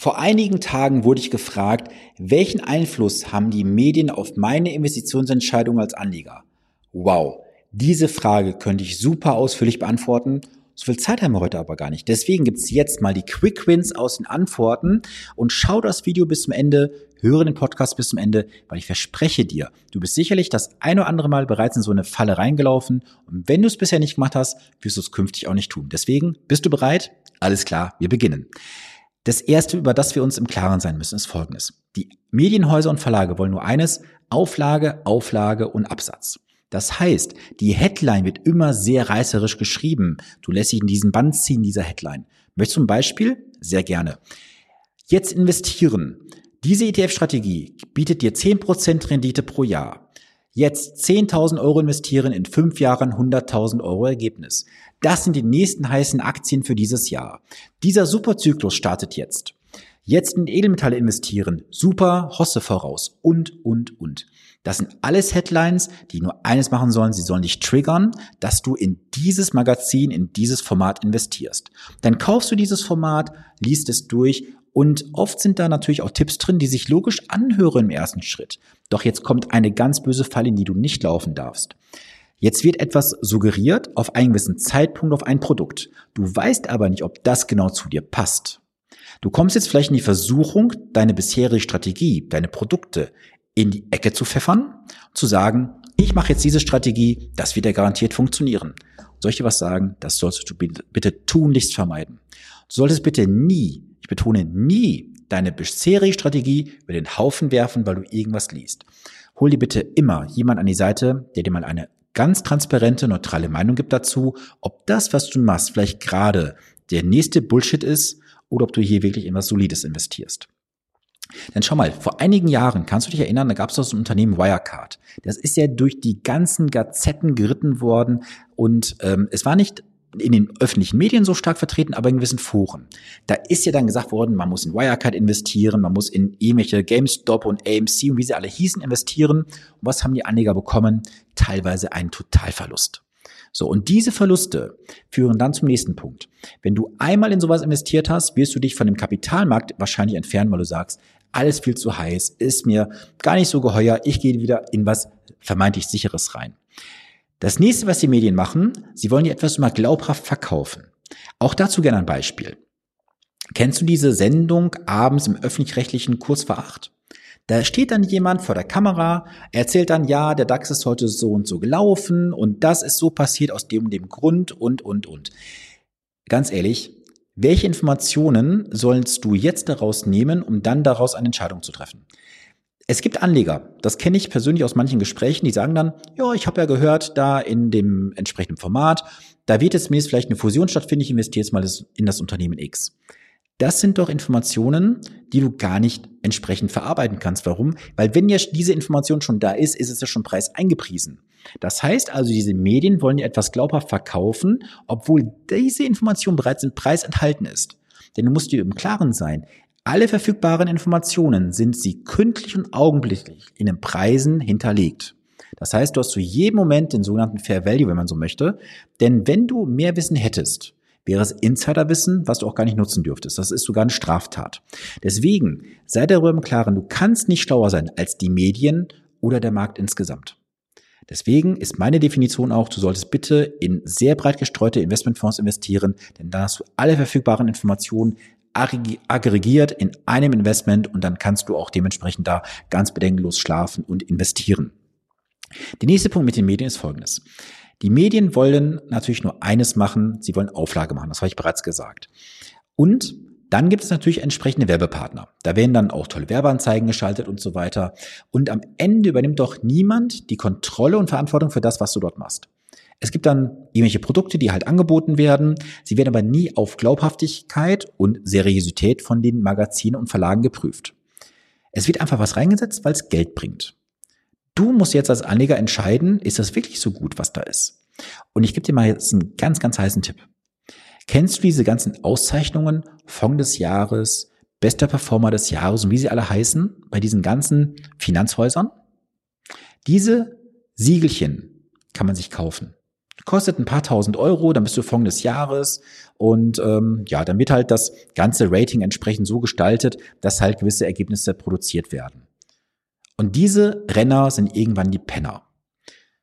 Vor einigen Tagen wurde ich gefragt, welchen Einfluss haben die Medien auf meine Investitionsentscheidung als Anleger? Wow, diese Frage könnte ich super ausführlich beantworten. So viel Zeit haben wir heute aber gar nicht. Deswegen gibt's jetzt mal die Quick Wins aus den Antworten und schau das Video bis zum Ende, höre den Podcast bis zum Ende, weil ich verspreche dir, du bist sicherlich das ein oder andere Mal bereits in so eine Falle reingelaufen und wenn du es bisher nicht gemacht hast, wirst du es künftig auch nicht tun. Deswegen, bist du bereit? Alles klar, wir beginnen. Das erste, über das wir uns im Klaren sein müssen, ist folgendes. Die Medienhäuser und Verlage wollen nur eines, Auflage, Auflage und Absatz. Das heißt, die Headline wird immer sehr reißerisch geschrieben. Du lässt dich in diesen Band ziehen, dieser Headline. Möchtest du ein Beispiel? Sehr gerne. Jetzt investieren. Diese ETF-Strategie bietet dir 10% Rendite pro Jahr. Jetzt 10.000 Euro investieren, in fünf Jahren 100.000 Euro Ergebnis. Das sind die nächsten heißen Aktien für dieses Jahr. Dieser Superzyklus startet jetzt. Jetzt in Edelmetalle investieren. Super, Hosse voraus. Und, und, und. Das sind alles Headlines, die nur eines machen sollen. Sie sollen dich triggern, dass du in dieses Magazin, in dieses Format investierst. Dann kaufst du dieses Format, liest es durch und oft sind da natürlich auch Tipps drin, die sich logisch anhören im ersten Schritt. Doch jetzt kommt eine ganz böse Falle, in die du nicht laufen darfst. Jetzt wird etwas suggeriert auf einen gewissen Zeitpunkt auf ein Produkt. Du weißt aber nicht, ob das genau zu dir passt. Du kommst jetzt vielleicht in die Versuchung, deine bisherige Strategie, deine Produkte in die Ecke zu pfeffern, zu sagen, ich mache jetzt diese Strategie, das wird ja garantiert funktionieren. Dir was sagen? Das solltest du bitte tunlichst vermeiden. Du solltest bitte nie betone nie, deine bisherige Strategie über den Haufen werfen, weil du irgendwas liest. Hol dir bitte immer jemand an die Seite, der dir mal eine ganz transparente, neutrale Meinung gibt dazu, ob das, was du machst, vielleicht gerade der nächste Bullshit ist oder ob du hier wirklich in was Solides investierst. Denn schau mal, vor einigen Jahren, kannst du dich erinnern, da gab es das Unternehmen Wirecard. Das ist ja durch die ganzen Gazetten geritten worden und ähm, es war nicht in den öffentlichen Medien so stark vertreten, aber in gewissen Foren. Da ist ja dann gesagt worden, man muss in Wirecard investieren, man muss in irgendwelche GameStop und AMC und wie sie alle hießen investieren. Und was haben die Anleger bekommen? Teilweise einen Totalverlust. So, und diese Verluste führen dann zum nächsten Punkt. Wenn du einmal in sowas investiert hast, wirst du dich von dem Kapitalmarkt wahrscheinlich entfernen, weil du sagst, alles viel zu heiß, ist mir gar nicht so geheuer, ich gehe wieder in was vermeintlich sicheres rein. Das nächste, was die Medien machen, sie wollen dir etwas immer glaubhaft verkaufen. Auch dazu gerne ein Beispiel. Kennst du diese Sendung abends im öffentlich-rechtlichen Kurs vor acht? Da steht dann jemand vor der Kamera, erzählt dann, ja, der DAX ist heute so und so gelaufen und das ist so passiert aus dem und dem Grund und, und, und. Ganz ehrlich, welche Informationen sollst du jetzt daraus nehmen, um dann daraus eine Entscheidung zu treffen? Es gibt Anleger, das kenne ich persönlich aus manchen Gesprächen, die sagen dann, ja, ich habe ja gehört, da in dem entsprechenden Format, da wird jetzt vielleicht eine Fusion stattfinden, ich investiere jetzt mal in das Unternehmen X. Das sind doch Informationen, die du gar nicht entsprechend verarbeiten kannst. Warum? Weil wenn ja diese Information schon da ist, ist es ja schon Preis eingepriesen. Das heißt also, diese Medien wollen dir etwas glaubhaft verkaufen, obwohl diese Information bereits im Preis enthalten ist. Denn du musst dir im Klaren sein, alle verfügbaren Informationen sind sie kündlich und augenblicklich in den Preisen hinterlegt. Das heißt, du hast zu jedem Moment den sogenannten Fair Value, wenn man so möchte. Denn wenn du mehr Wissen hättest, wäre es Insiderwissen, was du auch gar nicht nutzen dürftest. Das ist sogar eine Straftat. Deswegen sei darüber im Klaren, du kannst nicht schlauer sein als die Medien oder der Markt insgesamt. Deswegen ist meine Definition auch, du solltest bitte in sehr breit gestreute Investmentfonds investieren, denn da hast du alle verfügbaren Informationen aggregiert in einem Investment und dann kannst du auch dementsprechend da ganz bedenkenlos schlafen und investieren. Der nächste Punkt mit den Medien ist folgendes. Die Medien wollen natürlich nur eines machen, sie wollen Auflage machen, das habe ich bereits gesagt. Und dann gibt es natürlich entsprechende Werbepartner. Da werden dann auch tolle Werbeanzeigen geschaltet und so weiter. Und am Ende übernimmt doch niemand die Kontrolle und Verantwortung für das, was du dort machst. Es gibt dann irgendwelche Produkte, die halt angeboten werden. Sie werden aber nie auf Glaubhaftigkeit und Seriosität von den Magazinen und Verlagen geprüft. Es wird einfach was reingesetzt, weil es Geld bringt. Du musst jetzt als Anleger entscheiden, ist das wirklich so gut, was da ist? Und ich gebe dir mal jetzt einen ganz, ganz heißen Tipp. Kennst du diese ganzen Auszeichnungen, Fonds des Jahres, bester Performer des Jahres und wie sie alle heißen, bei diesen ganzen Finanzhäusern? Diese Siegelchen kann man sich kaufen. Kostet ein paar tausend Euro, dann bist du Fonds des Jahres und ähm, ja, dann wird halt das ganze Rating entsprechend so gestaltet, dass halt gewisse Ergebnisse produziert werden. Und diese Renner sind irgendwann die Penner.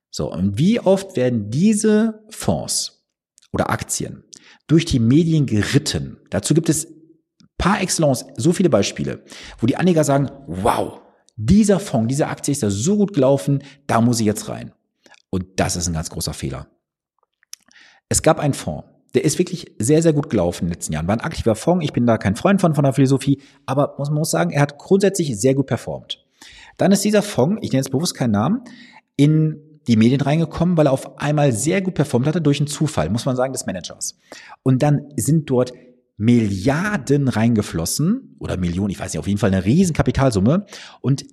So, und wie oft werden diese Fonds oder Aktien durch die Medien geritten? Dazu gibt es par excellence so viele Beispiele, wo die Anleger sagen, wow, dieser Fonds, diese Aktie ist ja so gut gelaufen, da muss ich jetzt rein. Und das ist ein ganz großer Fehler. Es gab einen Fonds, der ist wirklich sehr, sehr gut gelaufen in den letzten Jahren. War ein aktiver Fonds. Ich bin da kein Freund von, von der Philosophie, aber man muss sagen, er hat grundsätzlich sehr gut performt. Dann ist dieser Fonds, ich nenne jetzt bewusst keinen Namen, in die Medien reingekommen, weil er auf einmal sehr gut performt hatte durch einen Zufall, muss man sagen, des Managers. Und dann sind dort Milliarden reingeflossen oder Millionen, ich weiß nicht, auf jeden Fall eine riesen Kapitalsumme. Und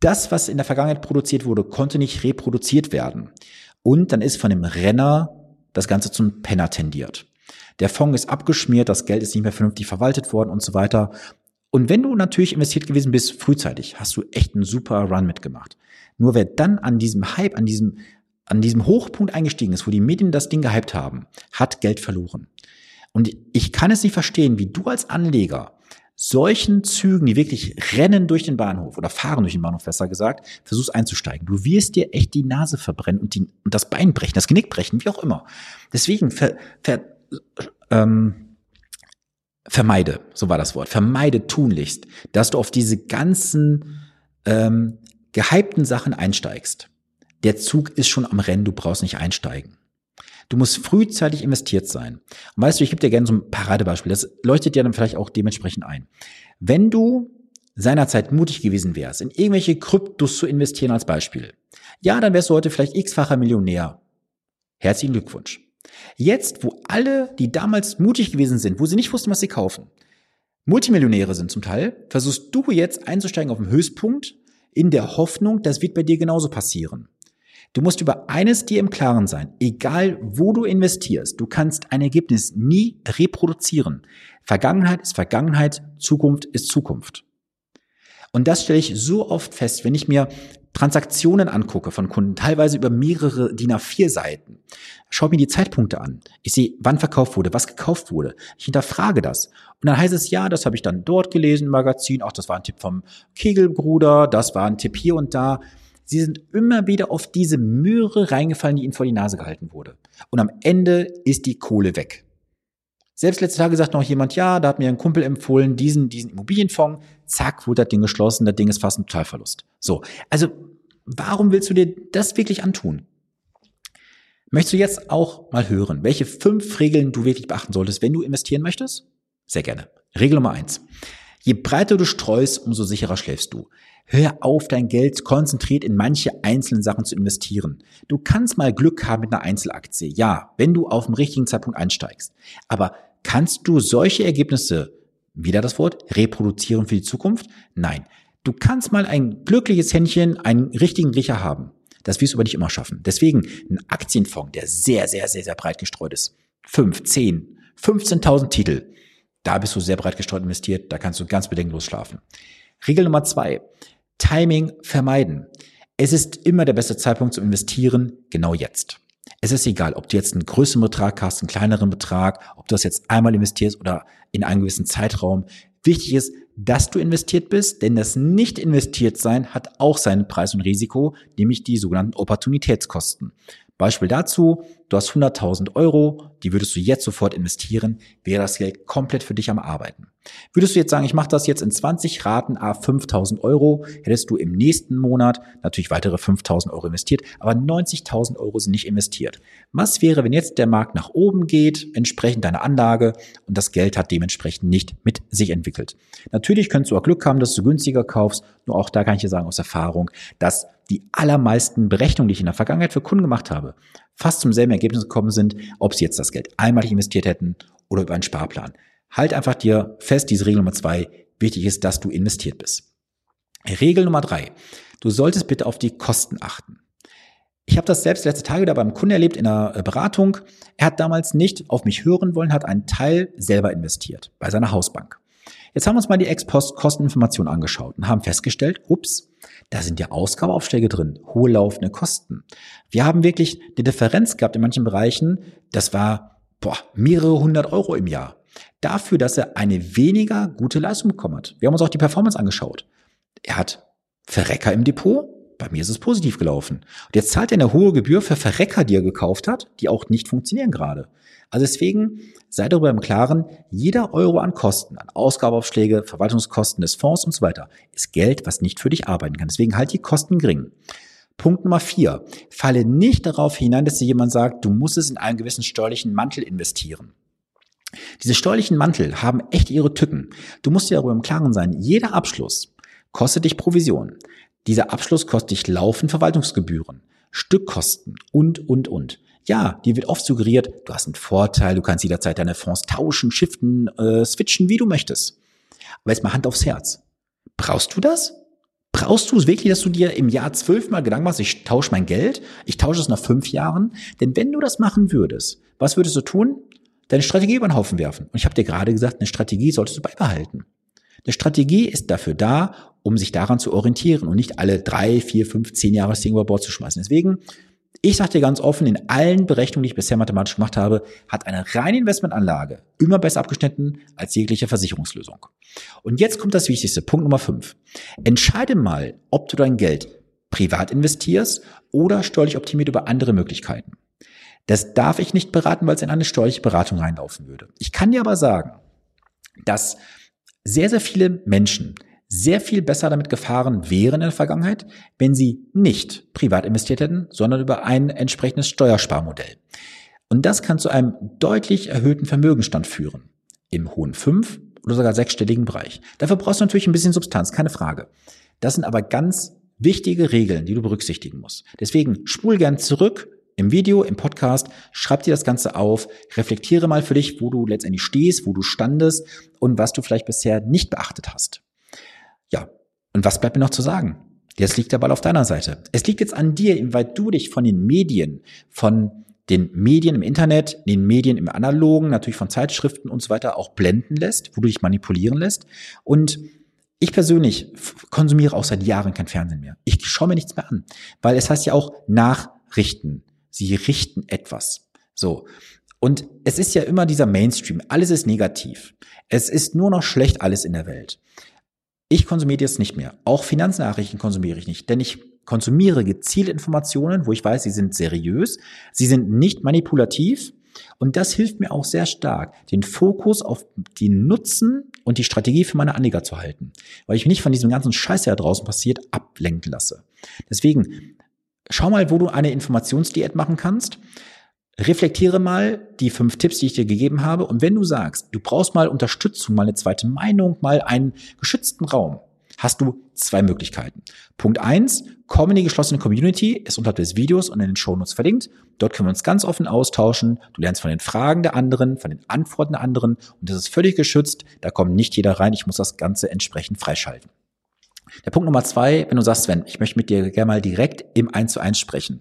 das, was in der Vergangenheit produziert wurde, konnte nicht reproduziert werden. Und dann ist von dem Renner das Ganze zum Penner tendiert. Der Fonds ist abgeschmiert, das Geld ist nicht mehr vernünftig verwaltet worden und so weiter. Und wenn du natürlich investiert gewesen bist, frühzeitig, hast du echt einen super Run mitgemacht. Nur wer dann an diesem Hype, an diesem, an diesem Hochpunkt eingestiegen ist, wo die Medien das Ding gehypt haben, hat Geld verloren. Und ich kann es nicht verstehen, wie du als Anleger solchen Zügen, die wirklich rennen durch den Bahnhof oder fahren durch den Bahnhof, besser gesagt, versuchst einzusteigen. Du wirst dir echt die Nase verbrennen und, die, und das Bein brechen, das Genick brechen, wie auch immer. Deswegen ver, ver, ähm, vermeide, so war das Wort, vermeide tunlichst, dass du auf diese ganzen ähm, gehypten Sachen einsteigst. Der Zug ist schon am Rennen, du brauchst nicht einsteigen. Du musst frühzeitig investiert sein. Und weißt du, ich gebe dir gerne so ein Paradebeispiel. Das leuchtet dir dann vielleicht auch dementsprechend ein. Wenn du seinerzeit mutig gewesen wärst, in irgendwelche Kryptos zu investieren als Beispiel, ja, dann wärst du heute vielleicht x-facher Millionär. Herzlichen Glückwunsch. Jetzt, wo alle, die damals mutig gewesen sind, wo sie nicht wussten, was sie kaufen, Multimillionäre sind zum Teil, versuchst du jetzt einzusteigen auf dem Höchstpunkt in der Hoffnung, das wird bei dir genauso passieren. Du musst über eines dir im Klaren sein. Egal wo du investierst, du kannst ein Ergebnis nie reproduzieren. Vergangenheit ist Vergangenheit, Zukunft ist Zukunft. Und das stelle ich so oft fest, wenn ich mir Transaktionen angucke von Kunden, teilweise über mehrere DIN A4 Seiten. Schau mir die Zeitpunkte an. Ich sehe, wann verkauft wurde, was gekauft wurde. Ich hinterfrage das. Und dann heißt es, ja, das habe ich dann dort gelesen im Magazin. Auch das war ein Tipp vom Kegelbruder, das war ein Tipp hier und da. Sie sind immer wieder auf diese Möhre reingefallen, die ihnen vor die Nase gehalten wurde. Und am Ende ist die Kohle weg. Selbst letzte Tage sagt noch jemand, ja, da hat mir ein Kumpel empfohlen, diesen, diesen Immobilienfonds, zack, wurde das Ding geschlossen, das Ding ist fast ein Totalverlust. So. Also, warum willst du dir das wirklich antun? Möchtest du jetzt auch mal hören, welche fünf Regeln du wirklich beachten solltest, wenn du investieren möchtest? Sehr gerne. Regel Nummer eins. Je breiter du streust, umso sicherer schläfst du. Hör auf, dein Geld konzentriert in manche einzelnen Sachen zu investieren. Du kannst mal Glück haben mit einer Einzelaktie, ja, wenn du auf dem richtigen Zeitpunkt einsteigst. Aber kannst du solche Ergebnisse, wieder das Wort, reproduzieren für die Zukunft? Nein. Du kannst mal ein glückliches Händchen, einen richtigen Riecher haben. Das wirst du aber nicht immer schaffen. Deswegen ein Aktienfonds, der sehr, sehr, sehr, sehr breit gestreut ist. Fünf, zehn, 15.000 Titel. Da bist du sehr breit gestreut investiert. Da kannst du ganz bedenkenlos schlafen. Regel Nummer zwei. Timing vermeiden. Es ist immer der beste Zeitpunkt zum Investieren, genau jetzt. Es ist egal, ob du jetzt einen größeren Betrag hast, einen kleineren Betrag, ob du das jetzt einmal investierst oder in einem gewissen Zeitraum. Wichtig ist, dass du investiert bist, denn das nicht investiert sein hat auch seinen Preis und Risiko, nämlich die sogenannten Opportunitätskosten. Beispiel dazu, du hast 100.000 Euro, die würdest du jetzt sofort investieren, wäre das Geld komplett für dich am Arbeiten. Würdest du jetzt sagen, ich mache das jetzt in 20 Raten a 5.000 Euro, hättest du im nächsten Monat natürlich weitere 5.000 Euro investiert, aber 90.000 Euro sind nicht investiert. Was wäre, wenn jetzt der Markt nach oben geht, entsprechend deiner Anlage und das Geld hat dementsprechend nicht mit sich entwickelt? Natürlich könntest du auch Glück haben, dass du günstiger kaufst, nur auch da kann ich dir sagen aus Erfahrung, dass die allermeisten Berechnungen, die ich in der Vergangenheit für Kunden gemacht habe, fast zum selben Ergebnis gekommen sind, ob sie jetzt das Geld einmalig investiert hätten oder über einen Sparplan. Halt einfach dir fest, diese Regel Nummer zwei, wichtig ist, dass du investiert bist. Regel Nummer drei, du solltest bitte auf die Kosten achten. Ich habe das selbst letzte Tage da beim Kunden erlebt in einer äh, Beratung. Er hat damals nicht auf mich hören wollen, hat einen Teil selber investiert bei seiner Hausbank. Jetzt haben wir uns mal die Ex-Post-Kosteninformation angeschaut und haben festgestellt, ups, da sind ja Ausgabeaufschläge drin, hohe laufende Kosten. Wir haben wirklich eine Differenz gehabt in manchen Bereichen, das war boah, mehrere hundert Euro im Jahr. Dafür, dass er eine weniger gute Leistung bekommen hat. Wir haben uns auch die Performance angeschaut. Er hat Verrecker im Depot, bei mir ist es positiv gelaufen. Und jetzt zahlt er eine hohe Gebühr für Verrecker, die er gekauft hat, die auch nicht funktionieren gerade. Also deswegen sei darüber im Klaren, jeder Euro an Kosten, an Ausgabeaufschläge, Verwaltungskosten des Fonds und so weiter, ist Geld, was nicht für dich arbeiten kann. Deswegen halt die Kosten gering. Punkt Nummer vier. Falle nicht darauf hinein, dass dir jemand sagt, du musst es in einen gewissen steuerlichen Mantel investieren. Diese steuerlichen Mantel haben echt ihre Tücken. Du musst dir darüber im Klaren sein, jeder Abschluss kostet dich Provision. Dieser Abschluss kostet dich laufend Verwaltungsgebühren, Stückkosten und, und, und. Ja, dir wird oft suggeriert, du hast einen Vorteil, du kannst jederzeit deine Fonds tauschen, shiften, äh, switchen, wie du möchtest. Aber jetzt mal Hand aufs Herz. Brauchst du das? Brauchst du es wirklich, dass du dir im Jahr zwölfmal Gedanken machst, ich tausche mein Geld, ich tausche es nach fünf Jahren? Denn wenn du das machen würdest, was würdest du tun? Deine Strategie über den Haufen werfen. Und ich habe dir gerade gesagt, eine Strategie solltest du beibehalten. Eine Strategie ist dafür da, um sich daran zu orientieren und nicht alle drei, vier, fünf, zehn Jahre das Ding über Bord zu schmeißen. Deswegen, ich sage dir ganz offen, in allen Berechnungen, die ich bisher mathematisch gemacht habe, hat eine reine Investmentanlage immer besser abgeschnitten als jegliche Versicherungslösung. Und jetzt kommt das Wichtigste, Punkt Nummer fünf. Entscheide mal, ob du dein Geld privat investierst oder steuerlich optimiert über andere Möglichkeiten. Das darf ich nicht beraten, weil es in eine steuerliche Beratung reinlaufen würde. Ich kann dir aber sagen, dass sehr, sehr viele Menschen sehr viel besser damit gefahren wären in der Vergangenheit, wenn sie nicht privat investiert hätten, sondern über ein entsprechendes Steuersparmodell. Und das kann zu einem deutlich erhöhten Vermögenstand führen. Im hohen fünf oder sogar sechsstelligen Bereich. Dafür brauchst du natürlich ein bisschen Substanz, keine Frage. Das sind aber ganz wichtige Regeln, die du berücksichtigen musst. Deswegen spul gern zurück, im Video, im Podcast, schreib dir das Ganze auf, reflektiere mal für dich, wo du letztendlich stehst, wo du standest und was du vielleicht bisher nicht beachtet hast. Ja, und was bleibt mir noch zu sagen? Jetzt liegt der Ball auf deiner Seite. Es liegt jetzt an dir, inwieweit du dich von den Medien, von den Medien im Internet, den Medien im Analogen, natürlich von Zeitschriften und so weiter auch blenden lässt, wo du dich manipulieren lässt. Und ich persönlich konsumiere auch seit Jahren kein Fernsehen mehr. Ich schaue mir nichts mehr an, weil es heißt ja auch Nachrichten. Sie richten etwas. So. Und es ist ja immer dieser Mainstream. Alles ist negativ. Es ist nur noch schlecht alles in der Welt. Ich konsumiere das nicht mehr. Auch Finanznachrichten konsumiere ich nicht, denn ich konsumiere gezielt Informationen, wo ich weiß, sie sind seriös, sie sind nicht manipulativ und das hilft mir auch sehr stark, den Fokus auf den Nutzen und die Strategie für meine Anleger zu halten, weil ich mich nicht von diesem ganzen Scheiß, der da draußen passiert, ablenken lasse. Deswegen schau mal, wo du eine Informationsdiät machen kannst. Reflektiere mal die fünf Tipps, die ich dir gegeben habe. Und wenn du sagst, du brauchst mal Unterstützung, mal eine zweite Meinung, mal einen geschützten Raum, hast du zwei Möglichkeiten. Punkt eins, komm in die geschlossene Community, ist unterhalb des Videos und in den Shownotes verlinkt. Dort können wir uns ganz offen austauschen. Du lernst von den Fragen der anderen, von den Antworten der anderen und das ist völlig geschützt. Da kommt nicht jeder rein. Ich muss das Ganze entsprechend freischalten. Der Punkt Nummer zwei, wenn du sagst, Sven, ich möchte mit dir gerne mal direkt im 1 zu 1 sprechen,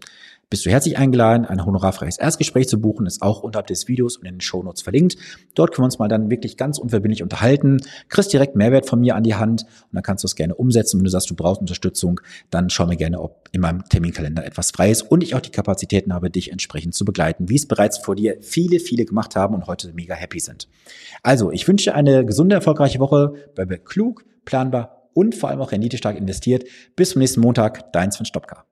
bist du herzlich eingeladen, ein honorarfreies Erstgespräch zu buchen, ist auch unterhalb des Videos und in den Shownotes verlinkt. Dort können wir uns mal dann wirklich ganz unverbindlich unterhalten, kriegst direkt Mehrwert von mir an die Hand und dann kannst du es gerne umsetzen. Wenn du sagst, du brauchst Unterstützung, dann schau mir gerne, ob in meinem Terminkalender etwas frei ist und ich auch die Kapazitäten habe, dich entsprechend zu begleiten, wie es bereits vor dir viele, viele gemacht haben und heute mega happy sind. Also, ich wünsche eine gesunde, erfolgreiche Woche. Bleibe klug, planbar und vor allem auch renditestark investiert. Bis zum nächsten Montag, dein Sven Stopka.